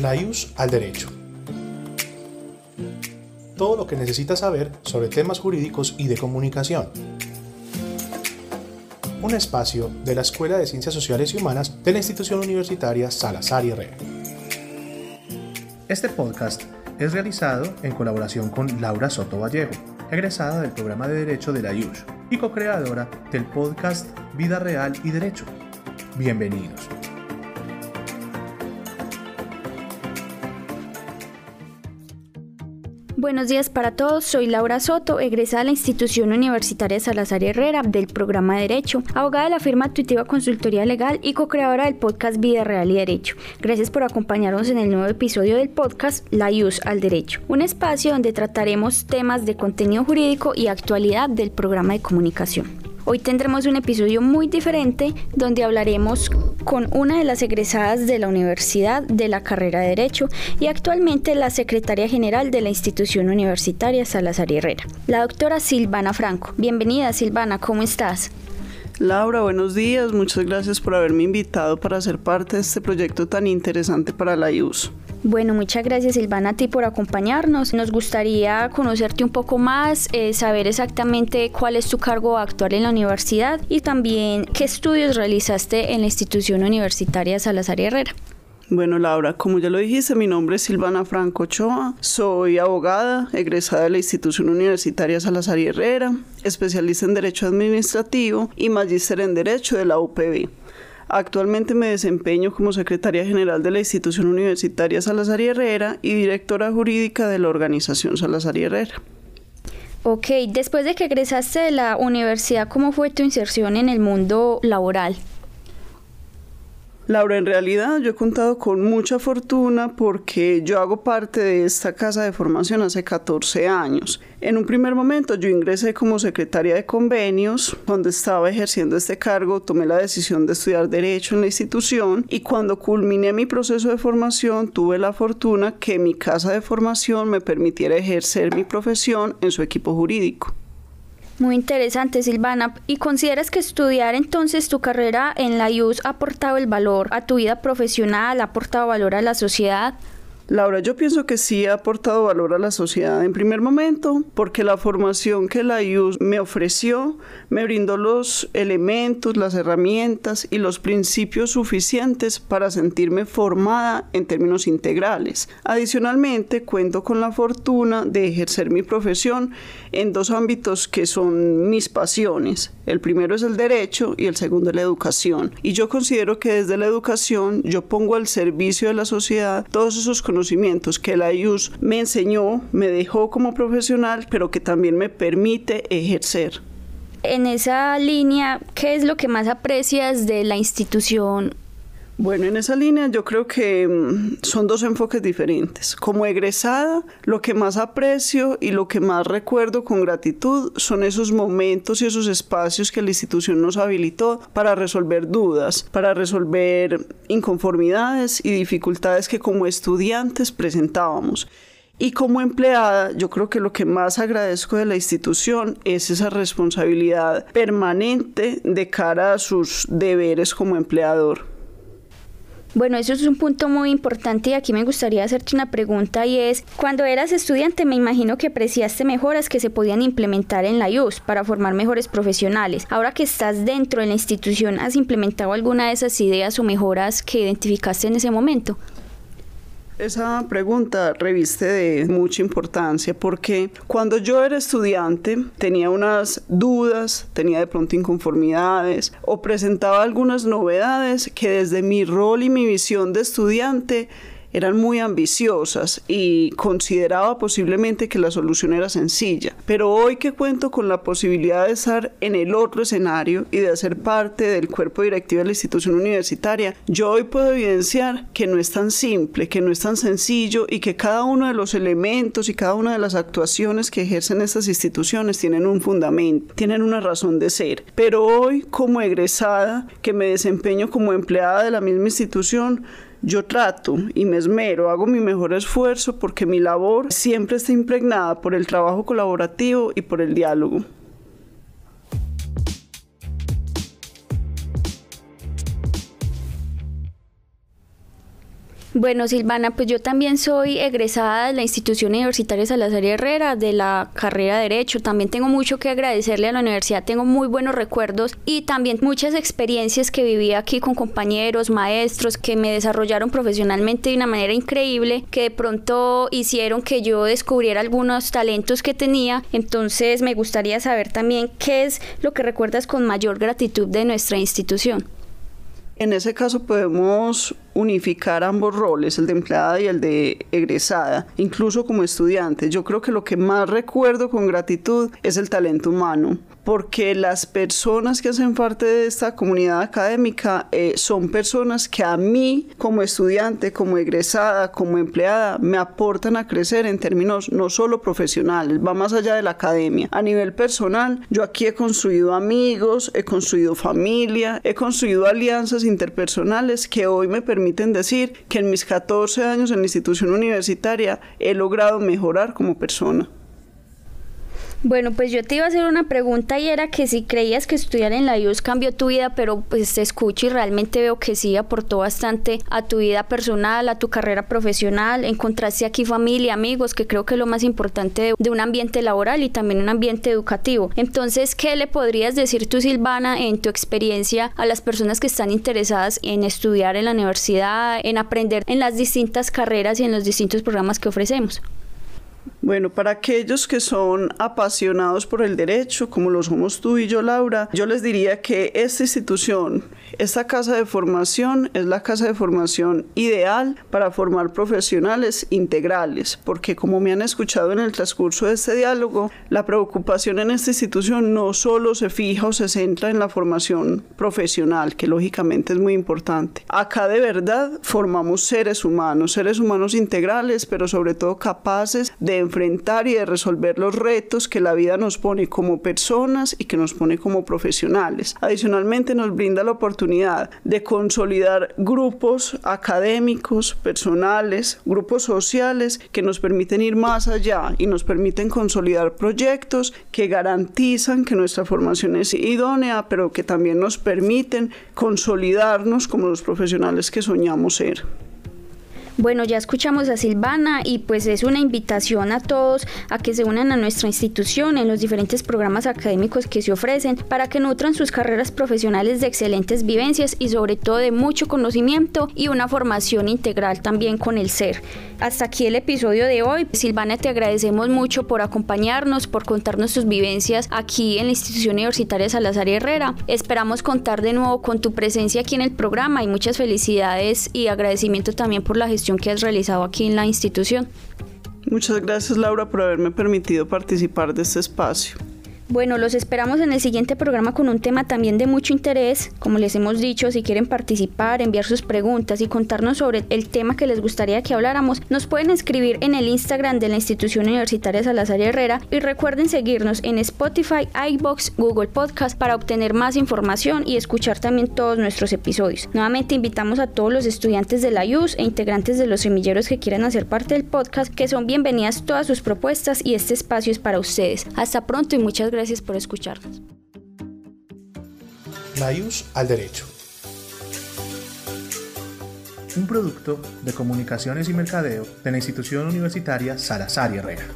La IUS al derecho. Todo lo que necesitas saber sobre temas jurídicos y de comunicación. Un espacio de la Escuela de Ciencias Sociales y Humanas de la institución universitaria Salazar y Herrera. Este podcast es realizado en colaboración con Laura Soto Vallejo, egresada del programa de Derecho de la IUS y co-creadora del podcast Vida Real y Derecho. Bienvenidos. Buenos días para todos, soy Laura Soto, egresada de la institución universitaria Salazar Herrera del programa de Derecho, abogada de la firma Intuitiva Consultoría Legal y co-creadora del podcast Vida Real y Derecho. Gracias por acompañarnos en el nuevo episodio del podcast La IUS al Derecho, un espacio donde trataremos temas de contenido jurídico y actualidad del programa de comunicación. Hoy tendremos un episodio muy diferente donde hablaremos con una de las egresadas de la Universidad de la carrera de Derecho y actualmente la secretaria general de la institución universitaria Salazar Herrera, la doctora Silvana Franco. Bienvenida Silvana, ¿cómo estás? Laura, buenos días. Muchas gracias por haberme invitado para ser parte de este proyecto tan interesante para la IUS. Bueno, muchas gracias Silvana a ti por acompañarnos. Nos gustaría conocerte un poco más, eh, saber exactamente cuál es tu cargo actual en la universidad y también qué estudios realizaste en la institución universitaria Salazar Herrera. Bueno, Laura, como ya lo dijiste, mi nombre es Silvana Franco Ochoa, soy abogada, egresada de la institución universitaria Salazar Herrera, especialista en Derecho Administrativo y magíster en Derecho de la UPB. Actualmente me desempeño como secretaria general de la institución universitaria Salazar y Herrera y directora jurídica de la organización Salazar y Herrera. Ok, después de que egresaste de la universidad, ¿cómo fue tu inserción en el mundo laboral? Laura, en realidad yo he contado con mucha fortuna porque yo hago parte de esta casa de formación hace 14 años. En un primer momento yo ingresé como secretaria de convenios. Cuando estaba ejerciendo este cargo tomé la decisión de estudiar derecho en la institución y cuando culminé mi proceso de formación tuve la fortuna que mi casa de formación me permitiera ejercer mi profesión en su equipo jurídico. Muy interesante, Silvana. ¿Y consideras que estudiar entonces tu carrera en la IUS ha aportado el valor a tu vida profesional, ha aportado valor a la sociedad? Laura, yo pienso que sí ha aportado valor a la sociedad en primer momento, porque la formación que la IUS me ofreció me brindó los elementos, las herramientas y los principios suficientes para sentirme formada en términos integrales. Adicionalmente, cuento con la fortuna de ejercer mi profesión en dos ámbitos que son mis pasiones. El primero es el derecho y el segundo es la educación. Y yo considero que desde la educación yo pongo al servicio de la sociedad todos esos conocimientos conocimientos que la IUS me enseñó, me dejó como profesional, pero que también me permite ejercer. En esa línea, ¿qué es lo que más aprecias de la institución bueno, en esa línea yo creo que mm, son dos enfoques diferentes. Como egresada, lo que más aprecio y lo que más recuerdo con gratitud son esos momentos y esos espacios que la institución nos habilitó para resolver dudas, para resolver inconformidades y dificultades que como estudiantes presentábamos. Y como empleada, yo creo que lo que más agradezco de la institución es esa responsabilidad permanente de cara a sus deberes como empleador. Bueno, eso es un punto muy importante y aquí me gustaría hacerte una pregunta y es, cuando eras estudiante me imagino que apreciaste mejoras que se podían implementar en la IUS para formar mejores profesionales. Ahora que estás dentro de la institución, ¿has implementado alguna de esas ideas o mejoras que identificaste en ese momento? Esa pregunta reviste de mucha importancia porque cuando yo era estudiante tenía unas dudas, tenía de pronto inconformidades o presentaba algunas novedades que desde mi rol y mi visión de estudiante eran muy ambiciosas y consideraba posiblemente que la solución era sencilla. Pero hoy que cuento con la posibilidad de estar en el otro escenario y de hacer parte del cuerpo directivo de la institución universitaria, yo hoy puedo evidenciar que no es tan simple, que no es tan sencillo y que cada uno de los elementos y cada una de las actuaciones que ejercen estas instituciones tienen un fundamento, tienen una razón de ser. Pero hoy, como egresada, que me desempeño como empleada de la misma institución, yo trato y me esmero, hago mi mejor esfuerzo porque mi labor siempre está impregnada por el trabajo colaborativo y por el diálogo. Bueno, Silvana, pues yo también soy egresada de la institución universitaria Salazar Herrera de la carrera de Derecho. También tengo mucho que agradecerle a la universidad, tengo muy buenos recuerdos y también muchas experiencias que viví aquí con compañeros, maestros que me desarrollaron profesionalmente de una manera increíble, que de pronto hicieron que yo descubriera algunos talentos que tenía. Entonces me gustaría saber también qué es lo que recuerdas con mayor gratitud de nuestra institución. En ese caso podemos unificar ambos roles, el de empleada y el de egresada, incluso como estudiante. Yo creo que lo que más recuerdo con gratitud es el talento humano porque las personas que hacen parte de esta comunidad académica eh, son personas que a mí como estudiante, como egresada, como empleada, me aportan a crecer en términos no solo profesionales, va más allá de la academia. A nivel personal, yo aquí he construido amigos, he construido familia, he construido alianzas interpersonales que hoy me permiten decir que en mis 14 años en la institución universitaria he logrado mejorar como persona. Bueno, pues yo te iba a hacer una pregunta y era que si creías que estudiar en la IUS cambió tu vida, pero pues te escucho y realmente veo que sí aportó bastante a tu vida personal, a tu carrera profesional, encontraste aquí familia, amigos, que creo que es lo más importante de, un ambiente laboral y también un ambiente educativo. Entonces, ¿qué le podrías decir tú, Silvana, en tu experiencia a las personas que están interesadas en estudiar en la universidad, en aprender en las distintas carreras y en los distintos programas que ofrecemos? Bueno, para aquellos que son apasionados por el derecho, como lo somos tú y yo, Laura, yo les diría que esta institución, esta casa de formación, es la casa de formación ideal para formar profesionales integrales, porque como me han escuchado en el transcurso de este diálogo, la preocupación en esta institución no solo se fija o se centra en la formación profesional, que lógicamente es muy importante. Acá de verdad formamos seres humanos, seres humanos integrales, pero sobre todo capaces de enfrentar y de resolver los retos que la vida nos pone como personas y que nos pone como profesionales. Adicionalmente nos brinda la oportunidad de consolidar grupos académicos, personales, grupos sociales que nos permiten ir más allá y nos permiten consolidar proyectos que garantizan que nuestra formación es idónea, pero que también nos permiten consolidarnos como los profesionales que soñamos ser. Bueno, ya escuchamos a Silvana y pues es una invitación a todos a que se unan a nuestra institución en los diferentes programas académicos que se ofrecen para que nutran sus carreras profesionales de excelentes vivencias y sobre todo de mucho conocimiento y una formación integral también con el ser. Hasta aquí el episodio de hoy. Silvana, te agradecemos mucho por acompañarnos, por contarnos tus vivencias aquí en la institución universitaria Salazar Herrera. Esperamos contar de nuevo con tu presencia aquí en el programa y muchas felicidades y agradecimiento también por la gestión que has realizado aquí en la institución. Muchas gracias Laura por haberme permitido participar de este espacio. Bueno, los esperamos en el siguiente programa con un tema también de mucho interés. Como les hemos dicho, si quieren participar, enviar sus preguntas y contarnos sobre el tema que les gustaría que habláramos, nos pueden escribir en el Instagram de la Institución Universitaria Salazar Herrera y recuerden seguirnos en Spotify, iBox, Google Podcast para obtener más información y escuchar también todos nuestros episodios. Nuevamente invitamos a todos los estudiantes de la IUS e integrantes de los semilleros que quieran hacer parte del podcast que son bienvenidas todas sus propuestas y este espacio es para ustedes. Hasta pronto y muchas gracias gracias por escucharnos. Mayus al Derecho. Un producto de comunicaciones y mercadeo de la institución universitaria Salazar y Herrera.